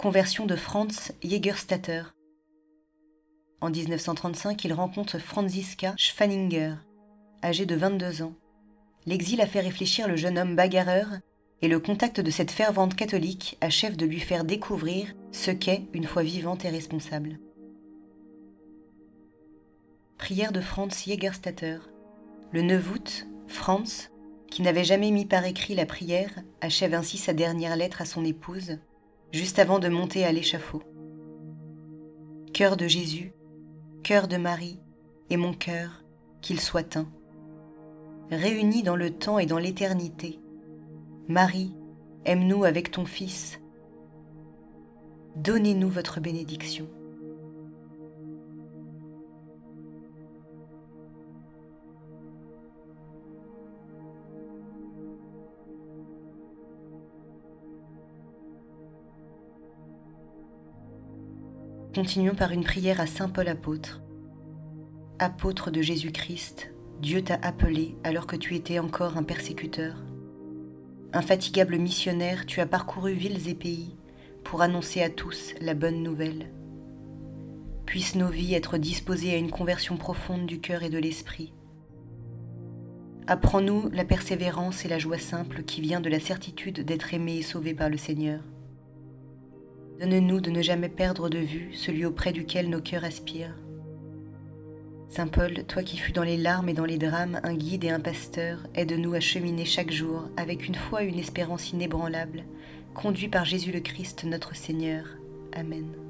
Conversion de Franz Jägerstatter. En 1935, il rencontre Franziska Schwanninger, âgée de 22 ans. L'exil a fait réfléchir le jeune homme bagarreur et le contact de cette fervente catholique achève de lui faire découvrir ce qu'est une foi vivante et responsable. Prière de Franz Jägerstatter. Le 9 août, Franz, qui n'avait jamais mis par écrit la prière, achève ainsi sa dernière lettre à son épouse, juste avant de monter à l'échafaud. Cœur de Jésus, cœur de Marie, et mon cœur, qu'il soit un. Réunis dans le temps et dans l'éternité, Marie, aime-nous avec ton Fils. Donnez-nous votre bénédiction. Continuons par une prière à Saint Paul apôtre. Apôtre de Jésus-Christ, Dieu t'a appelé alors que tu étais encore un persécuteur. Infatigable missionnaire, tu as parcouru villes et pays pour annoncer à tous la bonne nouvelle. Puissent nos vies être disposées à une conversion profonde du cœur et de l'esprit. Apprends-nous la persévérance et la joie simple qui vient de la certitude d'être aimé et sauvé par le Seigneur. Donne-nous de ne jamais perdre de vue celui auprès duquel nos cœurs aspirent. Saint Paul, toi qui fus dans les larmes et dans les drames un guide et un pasteur, aide-nous à cheminer chaque jour avec une foi et une espérance inébranlables, conduits par Jésus le Christ notre Seigneur. Amen.